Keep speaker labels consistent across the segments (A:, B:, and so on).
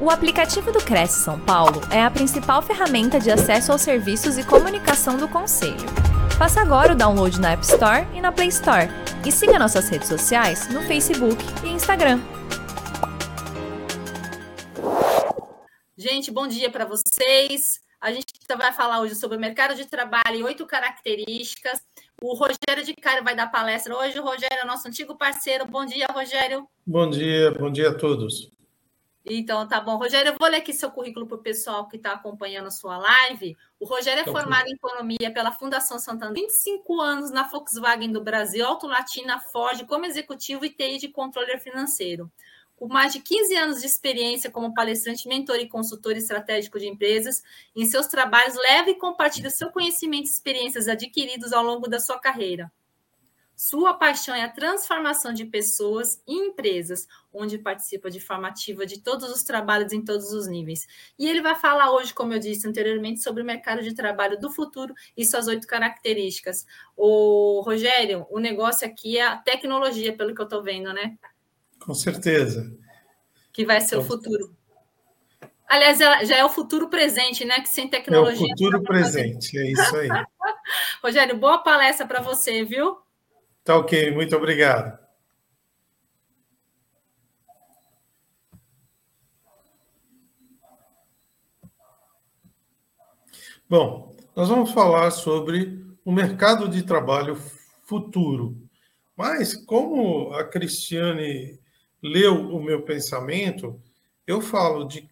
A: O aplicativo do Cresce São Paulo é a principal ferramenta de acesso aos serviços e comunicação do Conselho. Faça agora o download na App Store e na Play Store. E siga nossas redes sociais no Facebook e Instagram.
B: Gente, bom dia para vocês. A gente vai falar hoje sobre o mercado de trabalho e oito características. O Rogério de Cairo vai dar palestra hoje. O Rogério é nosso antigo parceiro. Bom dia, Rogério.
C: Bom dia, bom dia a todos.
B: Então, tá bom. Rogério, eu vou ler aqui seu currículo para o pessoal que está acompanhando a sua live. O Rogério é tá formado em Economia pela Fundação Santander, 25 anos na Volkswagen do Brasil, Auto Latina, Ford, como executivo e TI de controller financeiro. Com mais de 15 anos de experiência como palestrante, mentor e consultor estratégico de empresas, em seus trabalhos leva e compartilha seu conhecimento e experiências adquiridos ao longo da sua carreira. Sua paixão é a transformação de pessoas e empresas, onde participa de forma ativa de todos os trabalhos em todos os níveis. E ele vai falar hoje, como eu disse anteriormente, sobre o mercado de trabalho do futuro e suas oito características. O Rogério, o negócio aqui é a tecnologia, pelo que eu estou vendo, né?
C: Com certeza.
B: Que vai ser o futuro. Aliás, já é o futuro presente, né? Que sem tecnologia.
C: É o futuro presente, é isso aí.
B: Rogério, boa palestra para você, viu?
C: Tá ok, muito obrigado. Bom, nós vamos falar sobre o mercado de trabalho futuro. Mas, como a Cristiane leu o meu pensamento, eu falo de,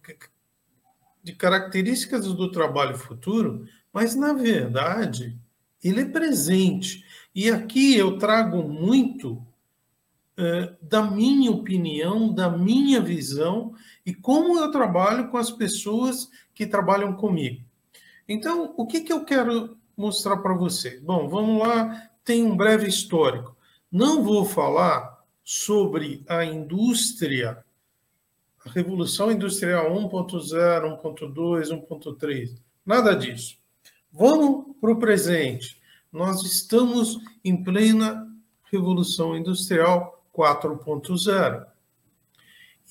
C: de características do trabalho futuro, mas, na verdade, ele é presente. E aqui eu trago muito é, da minha opinião, da minha visão e como eu trabalho com as pessoas que trabalham comigo. Então, o que, que eu quero mostrar para você? Bom, vamos lá, tem um breve histórico. Não vou falar sobre a indústria, a Revolução Industrial 1.0, 1.2, 1.3, nada disso. Vamos para o presente nós estamos em plena Revolução Industrial 4.0.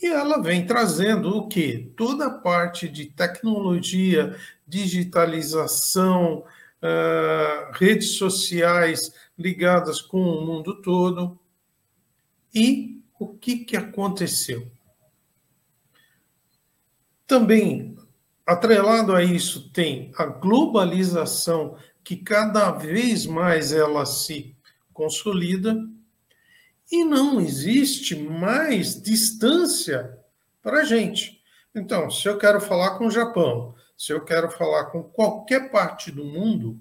C: E ela vem trazendo o que? Toda a parte de tecnologia, digitalização, uh, redes sociais ligadas com o mundo todo. E o que, que aconteceu? Também, atrelado a isso, tem a globalização que cada vez mais ela se consolida e não existe mais distância para a gente. Então, se eu quero falar com o Japão, se eu quero falar com qualquer parte do mundo,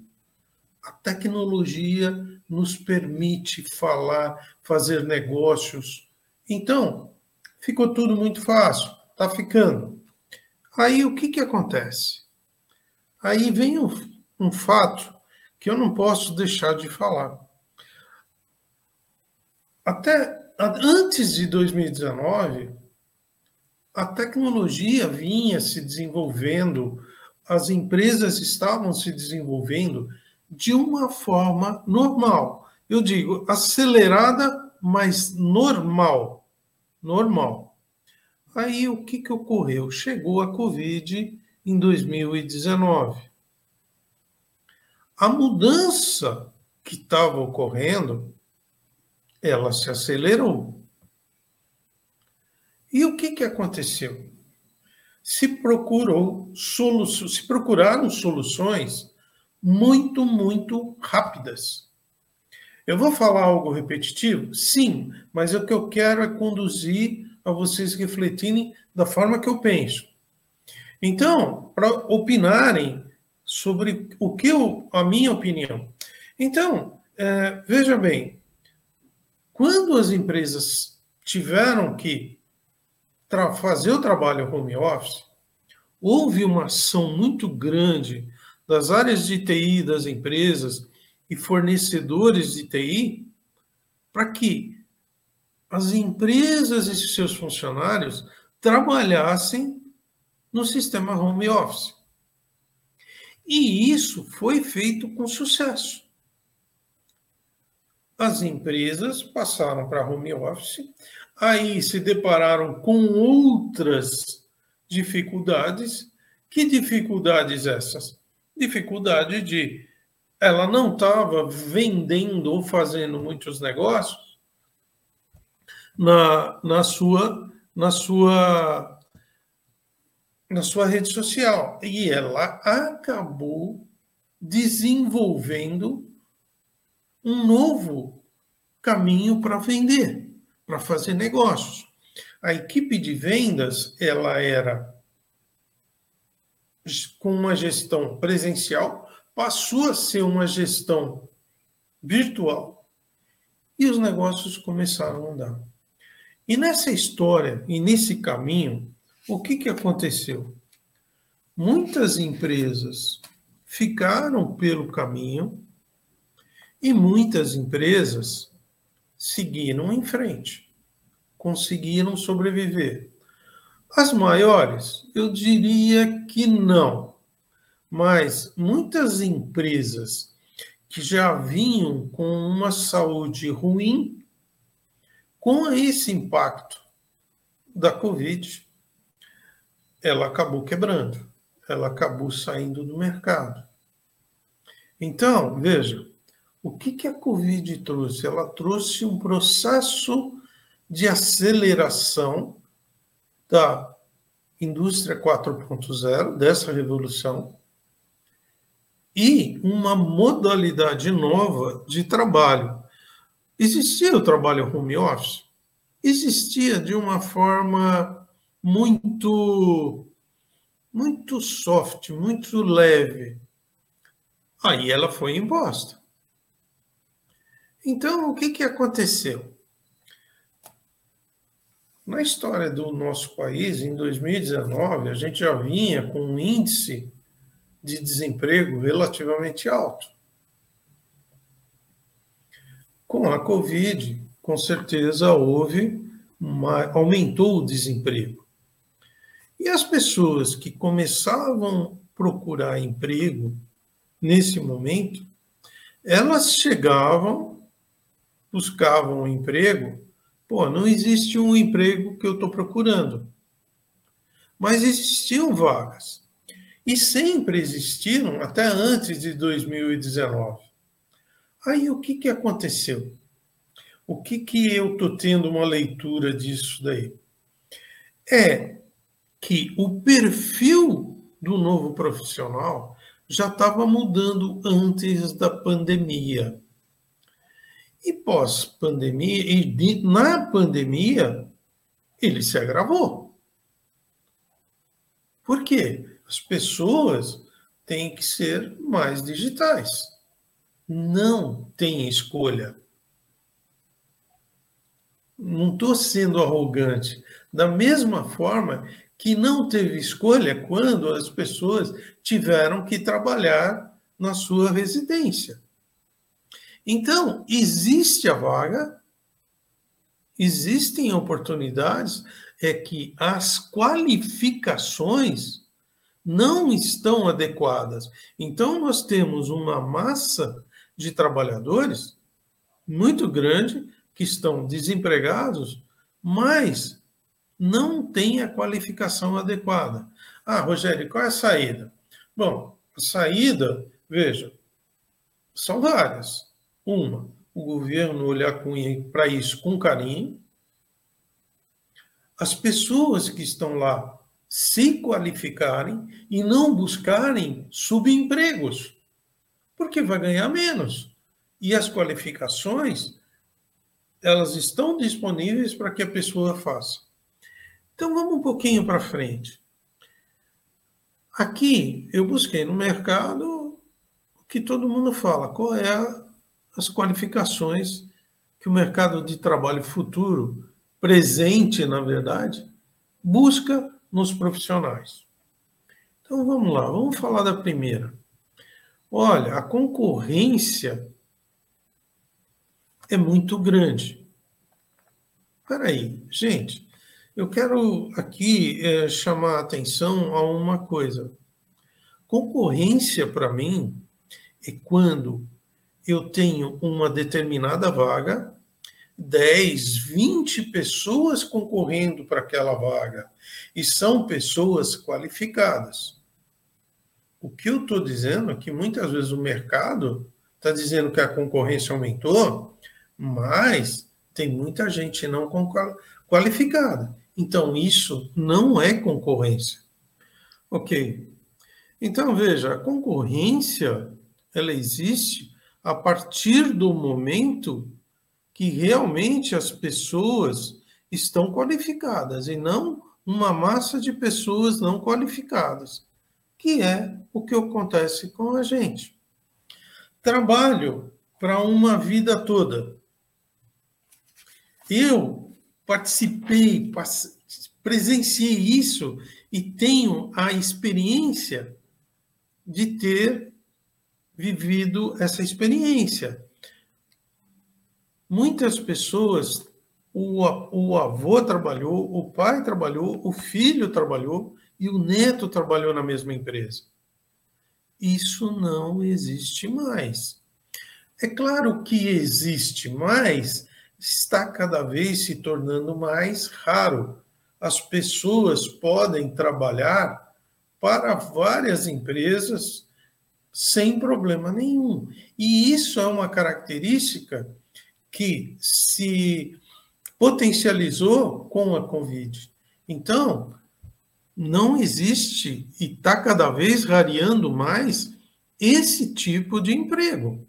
C: a tecnologia nos permite falar, fazer negócios. Então, ficou tudo muito fácil, está ficando. Aí o que, que acontece? Aí vem um, um fato que eu não posso deixar de falar. Até antes de 2019, a tecnologia vinha se desenvolvendo, as empresas estavam se desenvolvendo de uma forma normal. Eu digo acelerada, mas normal. Normal. Aí o que, que ocorreu? Chegou a Covid em 2019 a mudança que estava ocorrendo, ela se acelerou. E o que, que aconteceu? Se procurou soluções, se procuraram soluções muito, muito rápidas. Eu vou falar algo repetitivo? Sim, mas o que eu quero é conduzir a vocês refletirem da forma que eu penso. Então, para opinarem sobre o que eu, a minha opinião. Então, é, veja bem, quando as empresas tiveram que fazer o trabalho home office, houve uma ação muito grande das áreas de TI das empresas e fornecedores de TI para que as empresas e seus funcionários trabalhassem no sistema home office. E isso foi feito com sucesso. As empresas passaram para home office, aí se depararam com outras dificuldades. Que dificuldades essas? Dificuldade de ela não estava vendendo ou fazendo muitos negócios na, na sua na sua na sua rede social e ela acabou desenvolvendo um novo caminho para vender, para fazer negócios. A equipe de vendas, ela era com uma gestão presencial, passou a ser uma gestão virtual e os negócios começaram a andar. E nessa história e nesse caminho, o que, que aconteceu? Muitas empresas ficaram pelo caminho e muitas empresas seguiram em frente, conseguiram sobreviver. As maiores, eu diria que não, mas muitas empresas que já vinham com uma saúde ruim, com esse impacto da Covid, ela acabou quebrando, ela acabou saindo do mercado. Então, veja, o que, que a Covid trouxe? Ela trouxe um processo de aceleração da indústria 4.0, dessa revolução, e uma modalidade nova de trabalho. Existia o trabalho home office? Existia de uma forma muito muito soft, muito leve. Aí ela foi imposta. Então, o que, que aconteceu? Na história do nosso país, em 2019, a gente já vinha com um índice de desemprego relativamente alto. Com a Covid, com certeza houve uma, aumentou o desemprego. E as pessoas que começavam a procurar emprego nesse momento, elas chegavam buscavam um emprego, pô, não existe um emprego que eu estou procurando. Mas existiam vagas. E sempre existiram, até antes de 2019. Aí o que, que aconteceu? O que, que eu estou tendo uma leitura disso daí? É que o perfil do novo profissional já estava mudando antes da pandemia. E pós-pandemia, e na pandemia, ele se agravou. Por quê? As pessoas têm que ser mais digitais. Não tem escolha. Não estou sendo arrogante. Da mesma forma que não teve escolha quando as pessoas tiveram que trabalhar na sua residência. Então, existe a vaga, existem oportunidades, é que as qualificações não estão adequadas. Então, nós temos uma massa de trabalhadores muito grande que estão desempregados, mas não têm a qualificação adequada. Ah, Rogério, qual é a saída? Bom, a saída, veja, são várias. Uma, o governo olhar para isso com carinho, as pessoas que estão lá se qualificarem e não buscarem subempregos, porque vai ganhar menos. E as qualificações, elas estão disponíveis para que a pessoa faça. Então vamos um pouquinho para frente. Aqui eu busquei no mercado o que todo mundo fala, qual é as qualificações que o mercado de trabalho futuro, presente, na verdade, busca nos profissionais. Então vamos lá, vamos falar da primeira. Olha, a concorrência é muito grande. Espera aí, gente, eu quero aqui é, chamar a atenção a uma coisa. Concorrência, para mim, é quando eu tenho uma determinada vaga, 10, 20 pessoas concorrendo para aquela vaga. E são pessoas qualificadas. O que eu estou dizendo é que muitas vezes o mercado está dizendo que a concorrência aumentou, mas tem muita gente não qualificada. Então, isso não é concorrência. Ok. Então, veja, a concorrência, ela existe a partir do momento que realmente as pessoas estão qualificadas e não uma massa de pessoas não qualificadas, que é o que acontece com a gente. Trabalho para uma vida toda. Eu participei, presenciei isso e tenho a experiência de ter vivido essa experiência. Muitas pessoas, o, avô trabalhou, o pai trabalhou, o filho trabalhou e o neto trabalhou na mesma empresa. Isso não existe mais. É claro que existe, mas está cada vez se tornando mais raro. As pessoas podem trabalhar para várias empresas sem problema nenhum. E isso é uma característica que se potencializou com a Covid. Então, não existe e está cada vez rareando mais esse tipo de emprego.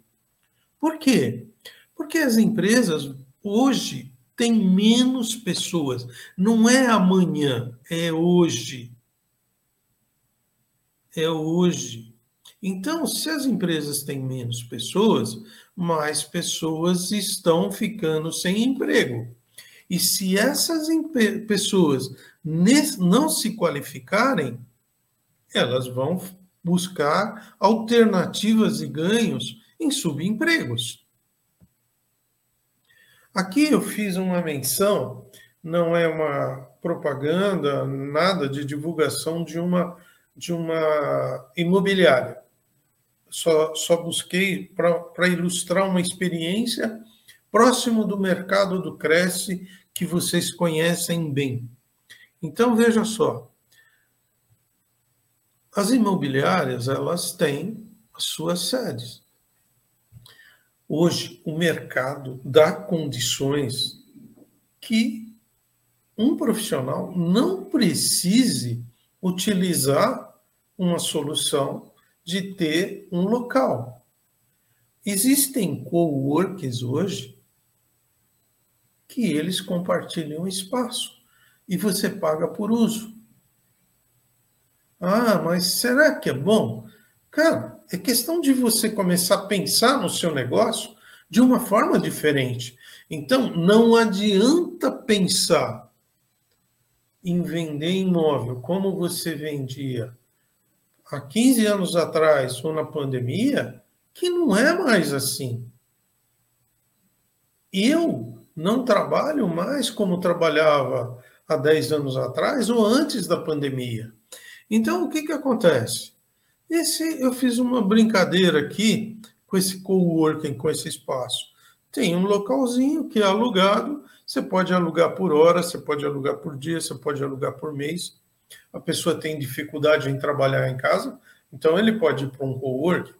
C: Por quê? Porque as empresas hoje têm menos pessoas. Não é amanhã, é hoje. É hoje. Então, se as empresas têm menos pessoas, mais pessoas estão ficando sem emprego. E se essas pessoas não se qualificarem, elas vão buscar alternativas e ganhos em subempregos. Aqui eu fiz uma menção, não é uma propaganda, nada de divulgação de uma, de uma imobiliária só, só busquei para ilustrar uma experiência próximo do mercado do Cresce que vocês conhecem bem. Então veja só, as imobiliárias elas têm as suas sedes. Hoje o mercado dá condições que um profissional não precise utilizar uma solução de ter um local. Existem coworks hoje que eles compartilham espaço e você paga por uso. Ah, mas será que é bom? Cara, é questão de você começar a pensar no seu negócio de uma forma diferente. Então, não adianta pensar em vender imóvel como você vendia há 15 anos atrás ou na pandemia, que não é mais assim. Eu não trabalho mais como trabalhava há 10 anos atrás ou antes da pandemia. Então, o que, que acontece? Esse, eu fiz uma brincadeira aqui com esse coworking, com esse espaço. Tem um localzinho que é alugado, você pode alugar por hora, você pode alugar por dia, você pode alugar por mês a pessoa tem dificuldade em trabalhar em casa, então ele pode ir para um cowork.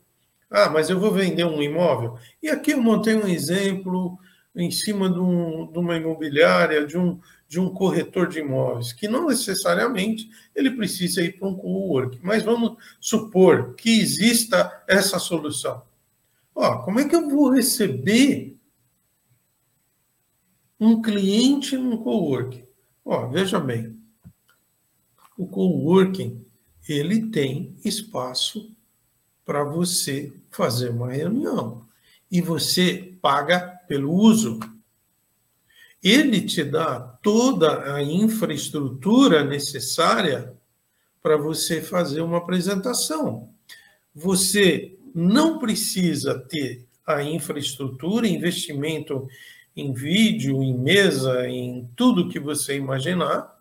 C: Ah, mas eu vou vender um imóvel. E aqui eu montei um exemplo em cima de, um, de uma imobiliária, de um, de um corretor de imóveis, que não necessariamente ele precisa ir para um cowork, mas vamos supor que exista essa solução. Ó, como é que eu vou receber um cliente num cowork? Ó, veja bem, o coworking ele tem espaço para você fazer uma reunião e você paga pelo uso. Ele te dá toda a infraestrutura necessária para você fazer uma apresentação. Você não precisa ter a infraestrutura, investimento em vídeo, em mesa, em tudo que você imaginar,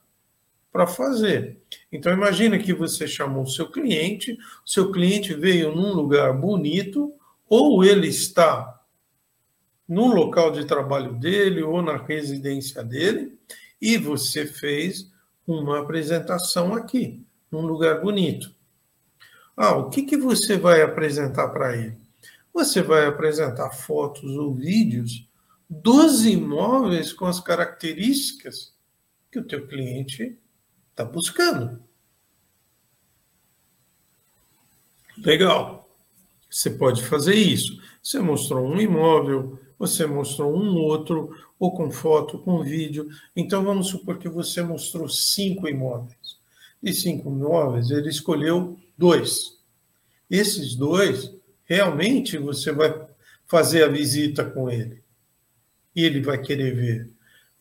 C: para fazer. Então imagine que você chamou o seu cliente, o seu cliente veio num lugar bonito, ou ele está no local de trabalho dele ou na residência dele, e você fez uma apresentação aqui, num lugar bonito. Ah, o que, que você vai apresentar para ele? Você vai apresentar fotos ou vídeos dos imóveis com as características que o teu cliente está buscando. Legal. Você pode fazer isso. Você mostrou um imóvel, você mostrou um outro, ou com foto, com vídeo. Então vamos supor que você mostrou cinco imóveis. De cinco imóveis, ele escolheu dois. Esses dois, realmente você vai fazer a visita com ele. E ele vai querer ver.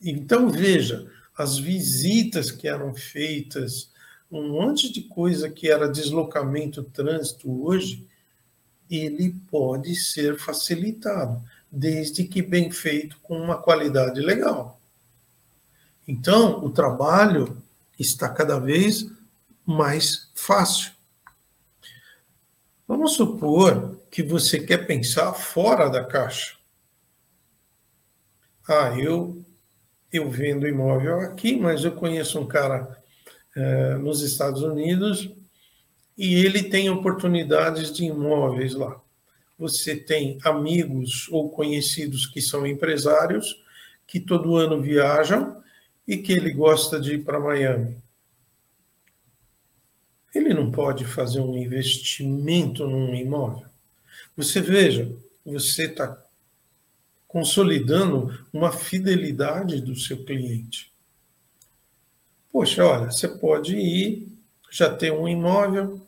C: Então veja, as visitas que eram feitas, um monte de coisa que era deslocamento, trânsito hoje, ele pode ser facilitado, desde que bem feito com uma qualidade legal. Então, o trabalho está cada vez mais fácil. Vamos supor que você quer pensar fora da caixa. Ah, eu eu vendo imóvel aqui, mas eu conheço um cara é, nos Estados Unidos e ele tem oportunidades de imóveis lá. Você tem amigos ou conhecidos que são empresários que todo ano viajam e que ele gosta de ir para Miami. Ele não pode fazer um investimento num imóvel. Você veja, você está consolidando uma fidelidade do seu cliente. Poxa, olha, você pode ir, já ter um imóvel.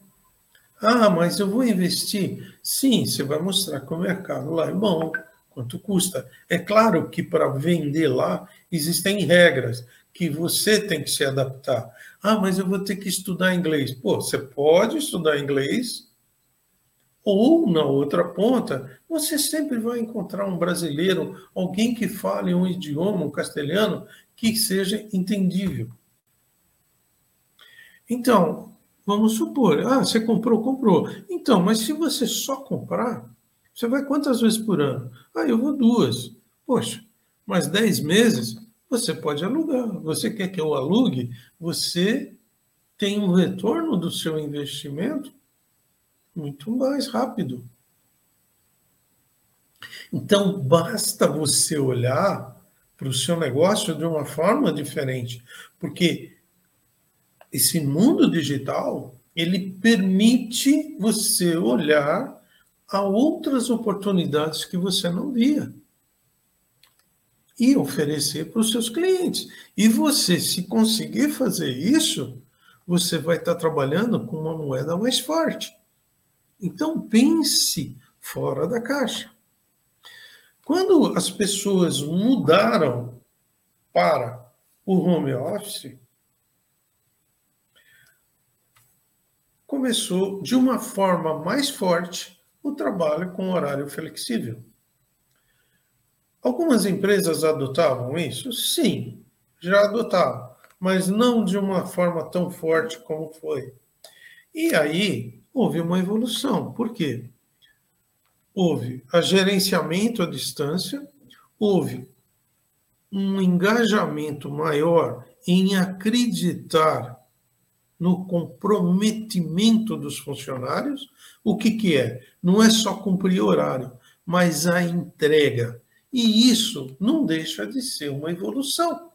C: Ah, mas eu vou investir. Sim, você vai mostrar que o mercado lá é bom, quanto custa. É claro que para vender lá existem regras que você tem que se adaptar. Ah, mas eu vou ter que estudar inglês. Pô, você pode estudar inglês ou, na outra ponta, você sempre vai encontrar um brasileiro, alguém que fale um idioma, um castelhano, que seja entendível. Então, vamos supor, ah, você comprou, comprou. Então, mas se você só comprar, você vai quantas vezes por ano? Ah, eu vou duas. Poxa, mas dez meses você pode alugar. Você quer que eu alugue? Você tem um retorno do seu investimento muito mais rápido. Então, basta você olhar para o seu negócio de uma forma diferente, porque esse mundo digital ele permite você olhar a outras oportunidades que você não via e oferecer para os seus clientes. E você, se conseguir fazer isso, você vai estar trabalhando com uma moeda mais forte. Então, pense fora da caixa. Quando as pessoas mudaram para o home office, começou de uma forma mais forte o trabalho com horário flexível. Algumas empresas adotavam isso? Sim, já adotavam, mas não de uma forma tão forte como foi. E aí, houve uma evolução. Por quê? Houve a gerenciamento à distância, houve um engajamento maior em acreditar no comprometimento dos funcionários. O que, que é? Não é só cumprir horário, mas a entrega. E isso não deixa de ser uma evolução.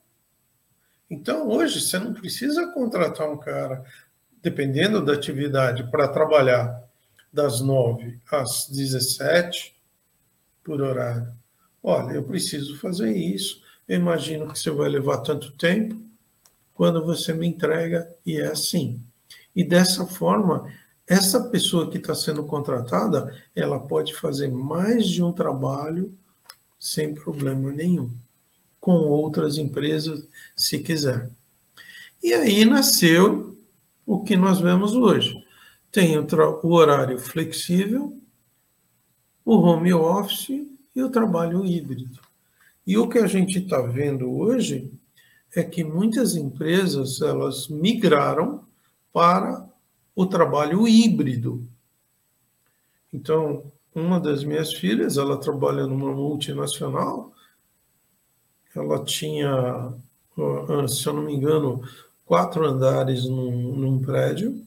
C: Então, hoje, você não precisa contratar um cara dependendo da atividade, para trabalhar das 9 às 17 por horário. Olha, eu preciso fazer isso. Eu imagino que você vai levar tanto tempo quando você me entrega e é assim. E dessa forma, essa pessoa que está sendo contratada, ela pode fazer mais de um trabalho sem problema nenhum, com outras empresas, se quiser. E aí nasceu o que nós vemos hoje. Tem o, o horário flexível, o home office e o trabalho híbrido. E o que a gente está vendo hoje é que muitas empresas elas migraram para o trabalho híbrido. Então, uma das minhas filhas, ela trabalha numa multinacional, ela tinha, se eu não me engano, quatro andares num, num prédio,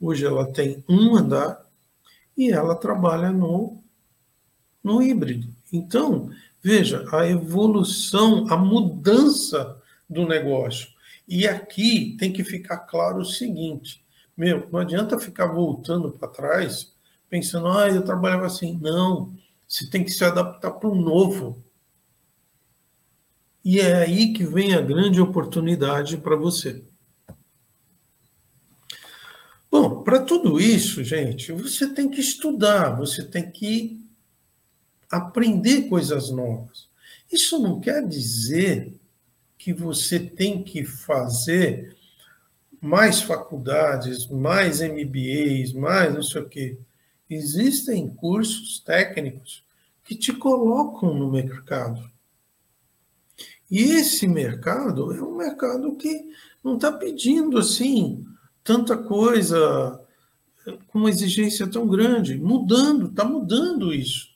C: hoje ela tem um andar e ela trabalha no, no híbrido. Então, veja, a evolução, a mudança do negócio. E aqui tem que ficar claro o seguinte: meu, não adianta ficar voltando para trás pensando, ah, eu trabalhava assim. Não, você tem que se adaptar para o novo. E é aí que vem a grande oportunidade para você. Bom, para tudo isso, gente, você tem que estudar, você tem que aprender coisas novas. Isso não quer dizer que você tem que fazer mais faculdades, mais MBAs, mais não sei o quê. Existem cursos técnicos que te colocam no mercado. E esse mercado é um mercado que não está pedindo assim tanta coisa com uma exigência tão grande, mudando, está mudando isso.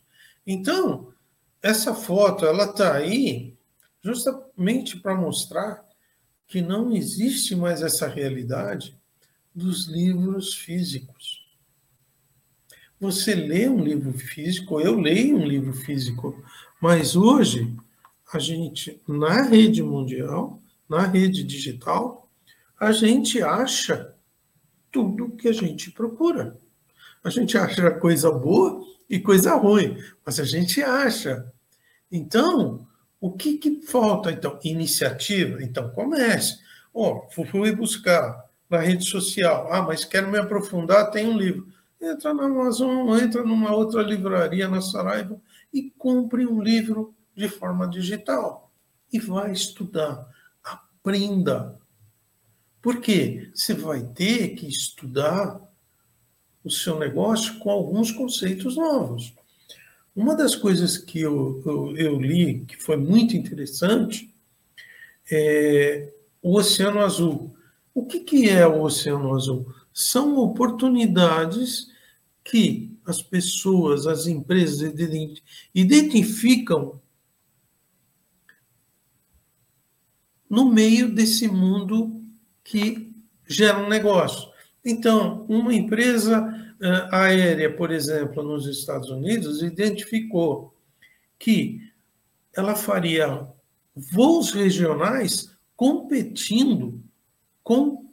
C: Então, essa foto, ela está aí justamente para mostrar que não existe mais essa realidade dos livros físicos. Você lê um livro físico, eu leio um livro físico, mas hoje a gente, na rede mundial, na rede digital, a gente acha tudo que a gente procura. A gente acha coisa boa e coisa ruim, mas a gente acha. Então, o que, que falta, então? Iniciativa? Então, comece. Ó, oh, fui buscar na rede social. Ah, mas quero me aprofundar, tem um livro. Entra na Amazon, entra numa outra livraria na Saraiva e compre um livro de forma digital. E vai estudar. Aprenda. Porque você vai ter que estudar o seu negócio com alguns conceitos novos. Uma das coisas que eu, eu, eu li que foi muito interessante é o Oceano Azul. O que, que é o Oceano Azul? São oportunidades que as pessoas, as empresas identificam no meio desse mundo que gera um negócio. Então, uma empresa aérea, por exemplo, nos Estados Unidos, identificou que ela faria voos regionais competindo com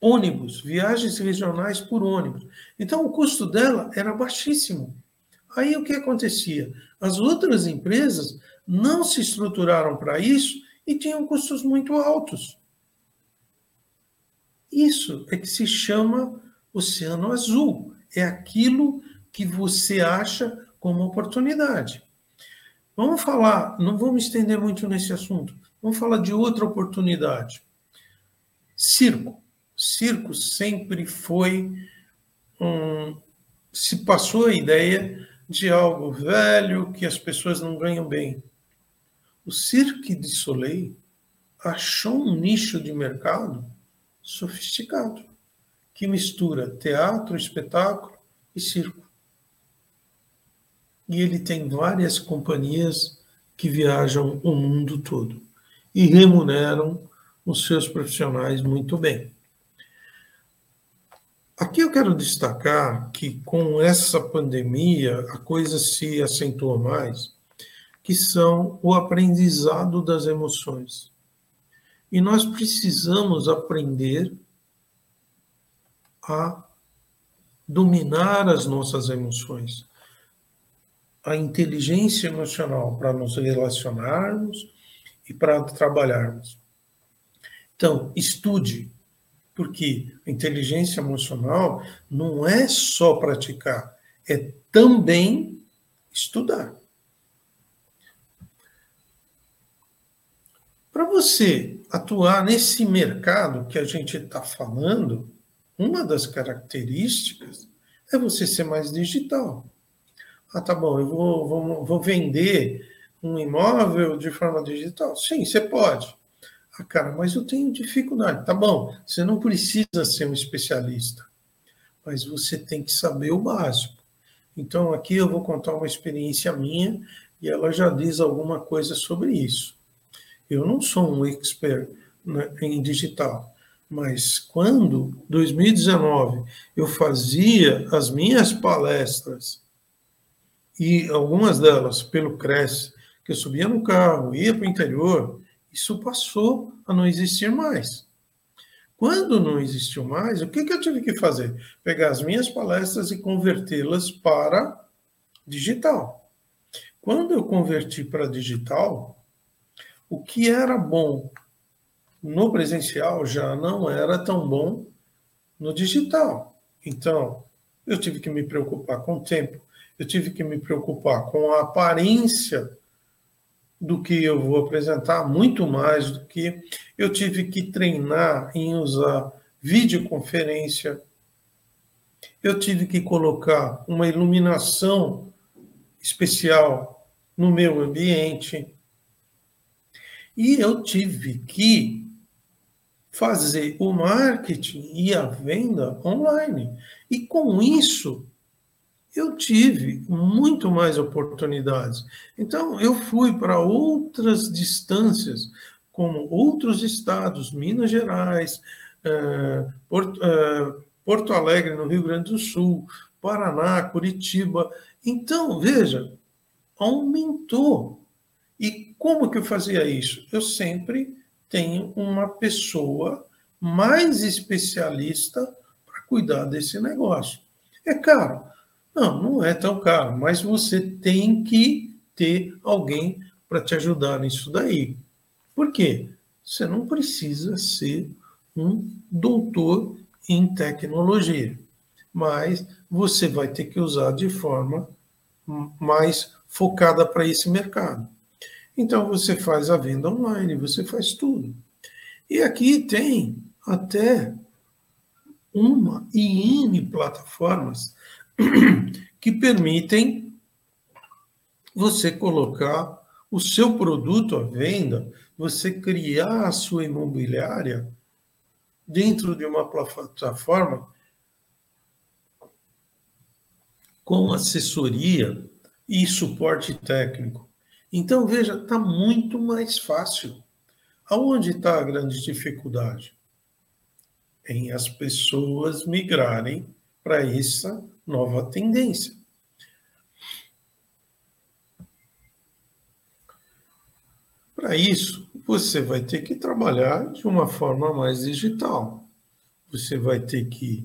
C: ônibus, viagens regionais por ônibus. Então, o custo dela era baixíssimo. Aí o que acontecia? As outras empresas não se estruturaram para isso e tinham custos muito altos. Isso é que se chama oceano azul. É aquilo que você acha como oportunidade. Vamos falar, não vamos estender muito nesse assunto. Vamos falar de outra oportunidade. Circo. Circo sempre foi um, se passou a ideia de algo velho que as pessoas não ganham bem. O Cirque de Soleil achou um nicho de mercado sofisticado, que mistura teatro, espetáculo e circo. E ele tem várias companhias que viajam o mundo todo e remuneram os seus profissionais muito bem. Aqui eu quero destacar que com essa pandemia a coisa se acentua mais, que são o aprendizado das emoções. E nós precisamos aprender a dominar as nossas emoções, a inteligência emocional para nos relacionarmos e para trabalharmos. Então, estude, porque a inteligência emocional não é só praticar, é também estudar. Para você atuar nesse mercado que a gente está falando, uma das características é você ser mais digital. Ah, tá bom, eu vou, vou, vou vender um imóvel de forma digital? Sim, você pode. Ah, cara, mas eu tenho dificuldade. Tá bom, você não precisa ser um especialista, mas você tem que saber o básico. Então, aqui eu vou contar uma experiência minha e ela já diz alguma coisa sobre isso. Eu não sou um expert né, em digital, mas quando, 2019, eu fazia as minhas palestras, e algumas delas pelo Cresce, que eu subia no carro, ia para o interior, isso passou a não existir mais. Quando não existiu mais, o que, que eu tive que fazer? Pegar as minhas palestras e convertê-las para digital. Quando eu converti para digital, o que era bom no presencial já não era tão bom no digital. Então, eu tive que me preocupar com o tempo, eu tive que me preocupar com a aparência do que eu vou apresentar, muito mais do que eu tive que treinar em usar videoconferência, eu tive que colocar uma iluminação especial no meu ambiente, e eu tive que fazer o marketing e a venda online. E com isso, eu tive muito mais oportunidades. Então, eu fui para outras distâncias, como outros estados, Minas Gerais, eh, eh, Porto Alegre, no Rio Grande do Sul, Paraná, Curitiba. Então, veja, aumentou. E como que eu fazia isso? Eu sempre tenho uma pessoa mais especialista para cuidar desse negócio. É caro? Não, não é tão caro, mas você tem que ter alguém para te ajudar nisso daí. Por quê? Você não precisa ser um doutor em tecnologia, mas você vai ter que usar de forma mais focada para esse mercado. Então você faz a venda online, você faz tudo. E aqui tem até uma e N plataformas que permitem você colocar o seu produto à venda, você criar a sua imobiliária dentro de uma plataforma com assessoria e suporte técnico. Então, veja, está muito mais fácil. Aonde está a grande dificuldade? Em as pessoas migrarem para essa nova tendência. Para isso, você vai ter que trabalhar de uma forma mais digital. Você vai ter que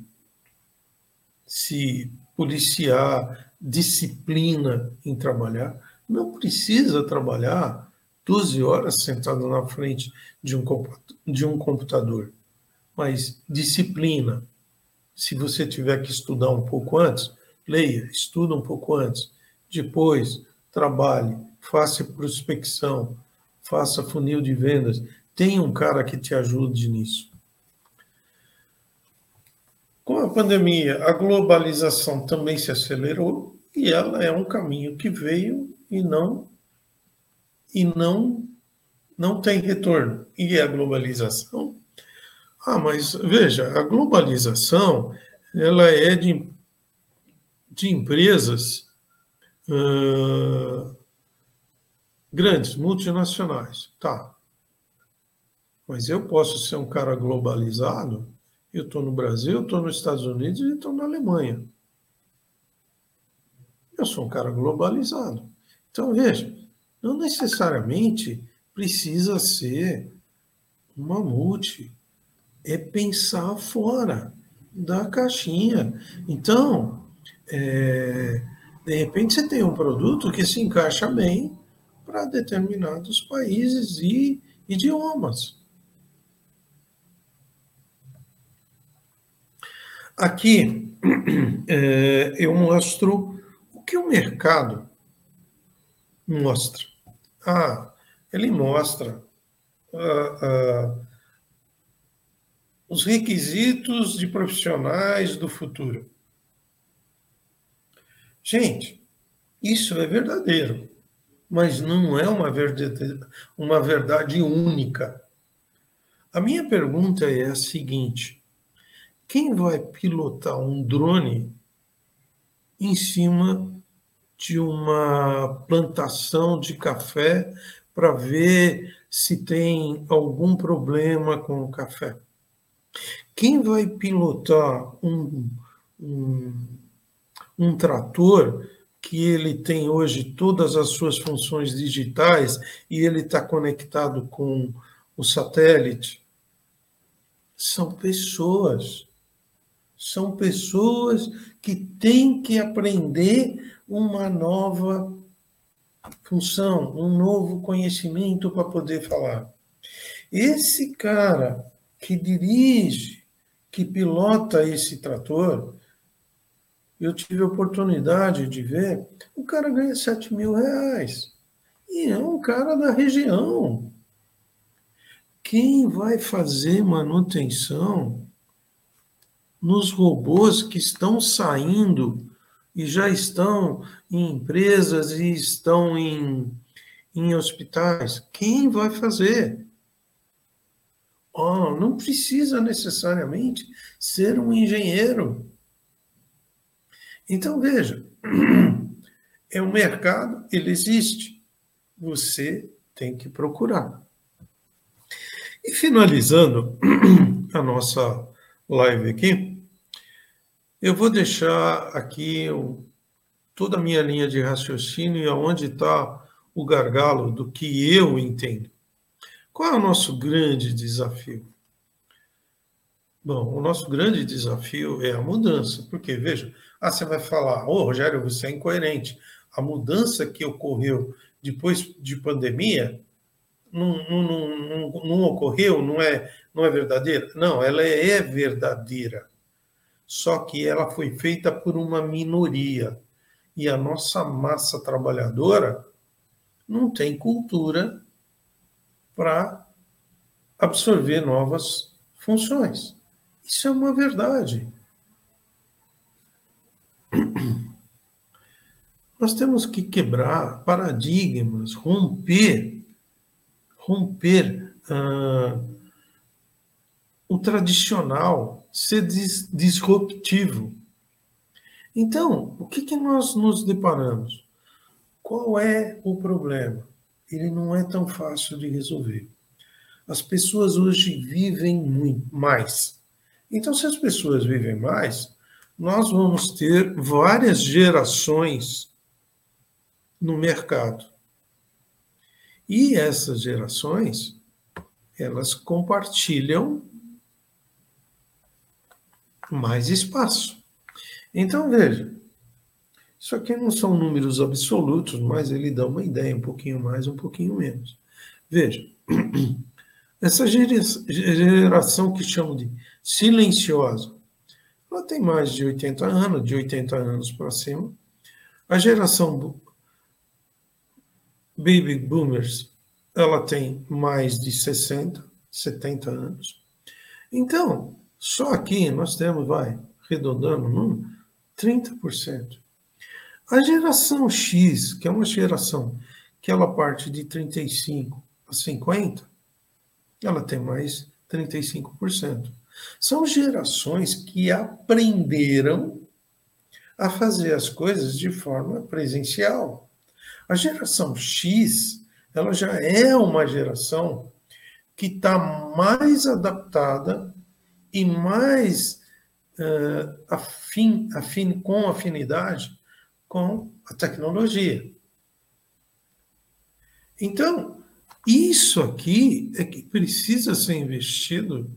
C: se policiar, disciplina em trabalhar. Não precisa trabalhar 12 horas sentado na frente de um, de um computador, mas disciplina, se você tiver que estudar um pouco antes, leia, estuda um pouco antes. Depois, trabalhe, faça prospecção, faça funil de vendas. Tenha um cara que te ajude nisso. Com a pandemia, a globalização também se acelerou e ela é um caminho que veio e não e não não tem retorno. E a globalização ah, mas veja, a globalização ela é de, de empresas uh, grandes, multinacionais. Tá. Mas eu posso ser um cara globalizado, eu estou no Brasil, estou nos Estados Unidos e estou na Alemanha. Eu sou um cara globalizado. Então, veja, não necessariamente precisa ser uma multi é pensar fora da caixinha. Então, é, de repente você tem um produto que se encaixa bem para determinados países e idiomas. Aqui é, eu mostro o que o mercado mostra. Ah, ele mostra ah, ah, os requisitos de profissionais do futuro. Gente, isso é verdadeiro, mas não é uma verdade, uma verdade única. A minha pergunta é a seguinte: quem vai pilotar um drone em cima de uma plantação de café para ver se tem algum problema com o café. Quem vai pilotar um, um, um trator que ele tem hoje todas as suas funções digitais e ele está conectado com o satélite? São pessoas. São pessoas que têm que aprender uma nova função, um novo conhecimento para poder falar. Esse cara que dirige, que pilota esse trator, eu tive a oportunidade de ver, o cara ganha 7 mil reais. E é um cara da região. Quem vai fazer manutenção nos robôs que estão saindo e já estão em empresas e estão em, em hospitais? Quem vai fazer? Oh, não precisa necessariamente ser um engenheiro. Então, veja, é um mercado, ele existe. Você tem que procurar. E finalizando a nossa live aqui, eu vou deixar aqui toda a minha linha de raciocínio e aonde está o gargalo do que eu entendo. Qual é o nosso grande desafio? Bom, o nosso grande desafio é a mudança, porque, veja, ah, você vai falar, ô oh, Rogério, você é incoerente. A mudança que ocorreu depois de pandemia não, não, não, não, ocorreu, não é, não é verdadeira? Não, ela é verdadeira. Só que ela foi feita por uma minoria. E a nossa massa trabalhadora não tem cultura para absorver novas funções. Isso é uma verdade. Nós temos que quebrar paradigmas, romper, romper uh, o tradicional, ser dis disruptivo. Então, o que, que nós nos deparamos? Qual é o problema? Ele não é tão fácil de resolver. As pessoas hoje vivem muito mais. Então, se as pessoas vivem mais, nós vamos ter várias gerações no mercado. E essas gerações, elas compartilham mais espaço. Então, veja, isso aqui não são números absolutos, mas ele dá uma ideia, um pouquinho mais, um pouquinho menos. Veja, essa geração que chamam de silenciosa, ela tem mais de 80 anos, de 80 anos para cima. A geração Baby Boomers, ela tem mais de 60, 70 anos. Então, só aqui nós temos, vai, arredondando o número, 30%. A geração X, que é uma geração que ela parte de 35 a 50, ela tem mais 35%. São gerações que aprenderam a fazer as coisas de forma presencial. A geração X, ela já é uma geração que está mais adaptada e mais uh, afim, afim, com afinidade com a tecnologia. Então, isso aqui é que precisa ser investido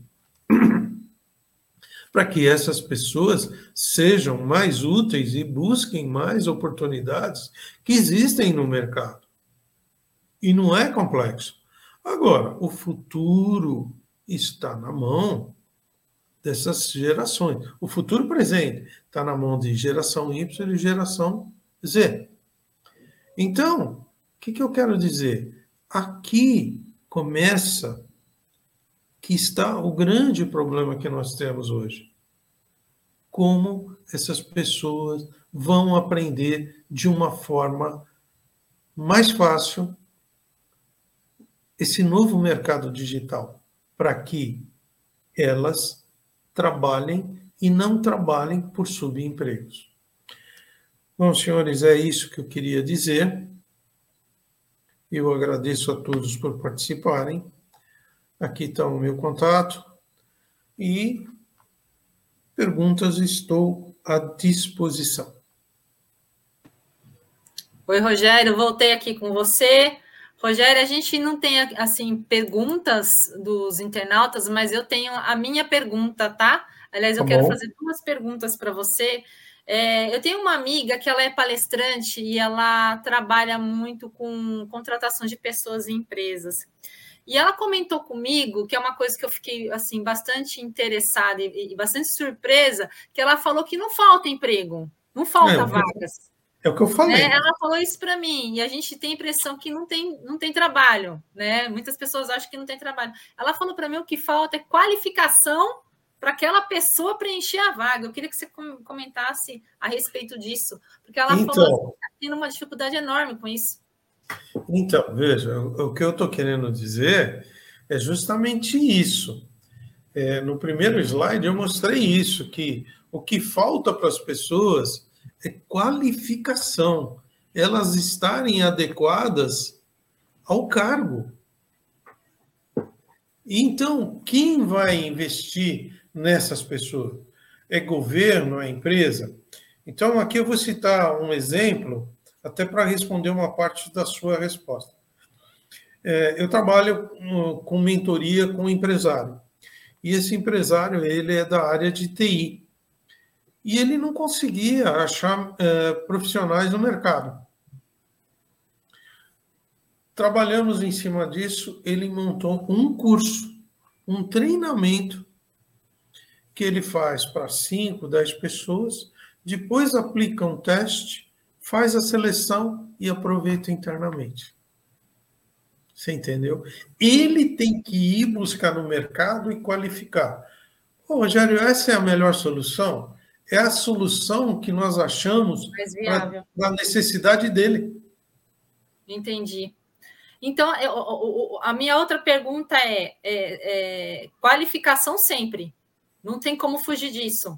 C: para que essas pessoas sejam mais úteis e busquem mais oportunidades que existem no mercado. E não é complexo. Agora, o futuro está na mão dessas gerações. O futuro presente está na mão de geração Y e geração Z. Então, o que, que eu quero dizer? Aqui começa que está o grande problema que nós temos hoje. Como essas pessoas vão aprender de uma forma mais fácil esse novo mercado digital, para que elas trabalhem e não trabalhem por subempregos. Bom, senhores, é isso que eu queria dizer. Eu agradeço a todos por participarem. Aqui está o meu contato. E perguntas estou à disposição.
B: Oi, Rogério, voltei aqui com você. Rogério, a gente não tem assim perguntas dos internautas, mas eu tenho a minha pergunta, tá? Aliás, eu tá quero fazer duas perguntas para você. É, eu tenho uma amiga que ela é palestrante e ela trabalha muito com contratação de pessoas em empresas. E ela comentou comigo, que é uma coisa que eu fiquei assim bastante interessada e, e bastante surpresa, que ela falou que não falta emprego, não falta é, vagas.
C: É o que eu falei. É,
B: ela falou isso para mim, e a gente tem a impressão que não tem, não tem trabalho, né? Muitas pessoas acham que não tem trabalho. Ela falou para mim o que falta é qualificação para aquela pessoa preencher a vaga. Eu queria que você comentasse a respeito disso, porque ela então, falou que está tendo uma dificuldade enorme com isso.
C: Então, veja, o que eu estou querendo dizer é justamente isso. É, no primeiro slide eu mostrei isso, que o que falta para as pessoas é qualificação, elas estarem adequadas ao cargo. Então, quem vai investir nessas pessoas? É governo, é empresa? Então, aqui eu vou citar um exemplo, até para responder uma parte da sua resposta. É, eu trabalho com mentoria com empresário. E esse empresário, ele é da área de TI. E ele não conseguia achar é, profissionais no mercado. Trabalhamos em cima disso, ele montou um curso, um treinamento que ele faz para 5, 10 pessoas, depois aplica um teste, faz a seleção e aproveita internamente. Você entendeu? Ele tem que ir buscar no mercado e qualificar. Ô, Rogério, essa é a melhor solução? É a solução que nós achamos para a necessidade dele.
B: Entendi. Então, eu, a minha outra pergunta é, é, é qualificação sempre. Não tem como fugir disso.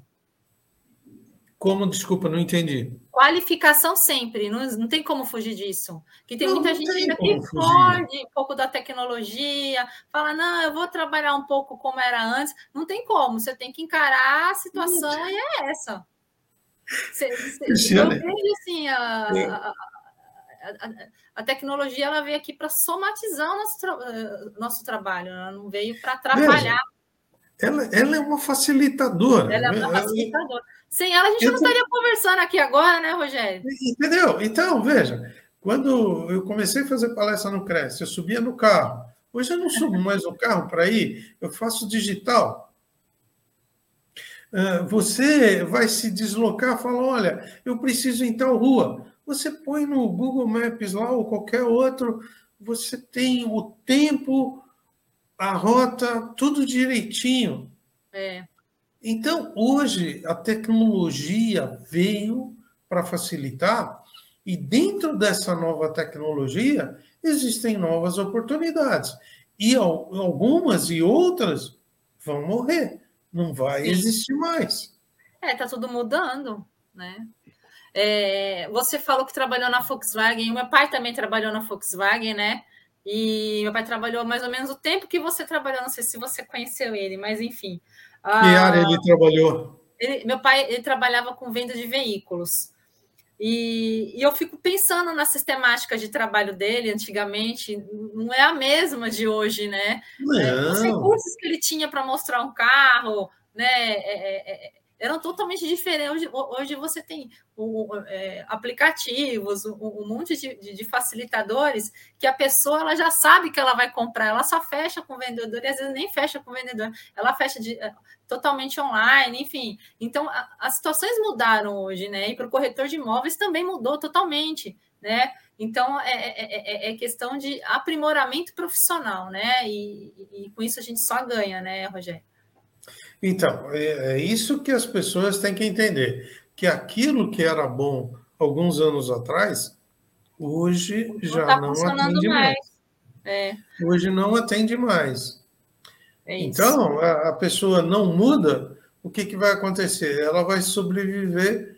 C: Como, desculpa, não entendi.
B: Qualificação sempre, não, não tem como fugir disso. Que tem não, muita não gente que foge um pouco da tecnologia, fala, não, eu vou trabalhar um pouco como era antes. Não tem como, você tem que encarar a situação e é essa. Você, você, eu vejo assim, a, a, a, a, tecnologia ela veio aqui para somatizar o nosso, tra eh, nosso trabalho, ela não veio para atrapalhar.
C: Ela, ela é uma facilitadora.
B: Ela é uma né? facilitadora. Sem ela, a gente eu não estaria conversando aqui agora, né, Rogério?
C: Entendeu? Então, veja, quando eu comecei a fazer palestra no Cresce, eu subia no carro. Hoje eu não subo mais no carro para ir, eu faço digital. Ah, você vai se deslocar, fala: olha, eu preciso em tal rua. Você põe no Google Maps lá ou qualquer outro, você tem o tempo a rota, tudo direitinho.
B: É.
C: Então, hoje, a tecnologia veio para facilitar, e dentro dessa nova tecnologia, existem novas oportunidades. E algumas e outras vão morrer, não vai Sim. existir mais.
B: É, está tudo mudando, né? É, você falou que trabalhou na Volkswagen, meu pai também trabalhou na Volkswagen, né? E meu pai trabalhou mais ou menos o tempo que você trabalhou, não sei se você conheceu ele, mas enfim.
C: Que ah, área ele trabalhou?
B: Ele, meu pai ele trabalhava com venda de veículos. E, e, eu fico pensando na sistemática de trabalho dele antigamente, não é a mesma de hoje, né? Não. Os recursos que ele tinha para mostrar um carro, né? É, é, é eram totalmente diferentes. Hoje, hoje você tem um, é, aplicativos, um, um monte de, de, facilitadores que a pessoa ela já sabe que ela vai comprar, ela só fecha com o vendedor e às vezes nem fecha com o vendedor, ela fecha de, é, totalmente online, enfim. Então, a, as situações mudaram hoje, né? E para o corretor de imóveis também mudou totalmente, né? Então, é, é, é, é, questão de aprimoramento profissional, né? E, e, e com isso a gente só ganha, né, Rogério?
C: Então, é, é isso que as pessoas têm que entender, que aquilo que era bom alguns anos atrás, hoje não já tá não atende mais. mais. É. Hoje não atende mais. É então, a, a, pessoa não muda, o que, que vai acontecer? Ela vai sobreviver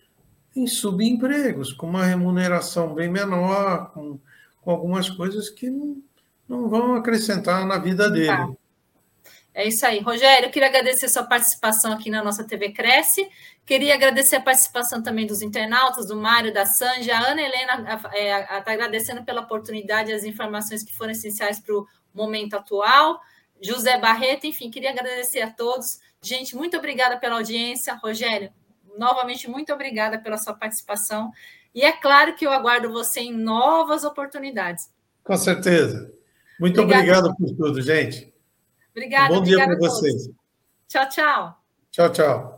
C: em subempregos, com uma remuneração bem menor, com, com algumas coisas que não, não vão acrescentar na vida dele. Tá.
B: É isso aí. Rogério, eu queria agradecer sua participação aqui na nossa TV Cresce. Queria agradecer a participação também dos internautas, do Mário, da Sanja. A Ana Helena está é, agradecendo pela oportunidade e as informações que foram essenciais para o momento atual. José Barreto, enfim, queria agradecer a todos. Gente, muito obrigada pela audiência. Rogério, novamente, muito obrigada pela sua participação. E é claro que eu aguardo você em novas oportunidades.
C: Com certeza. Muito obrigado por tudo, gente.
B: Obrigada.
C: Um bom dia para vocês.
B: Tchau, tchau.
C: Tchau, tchau.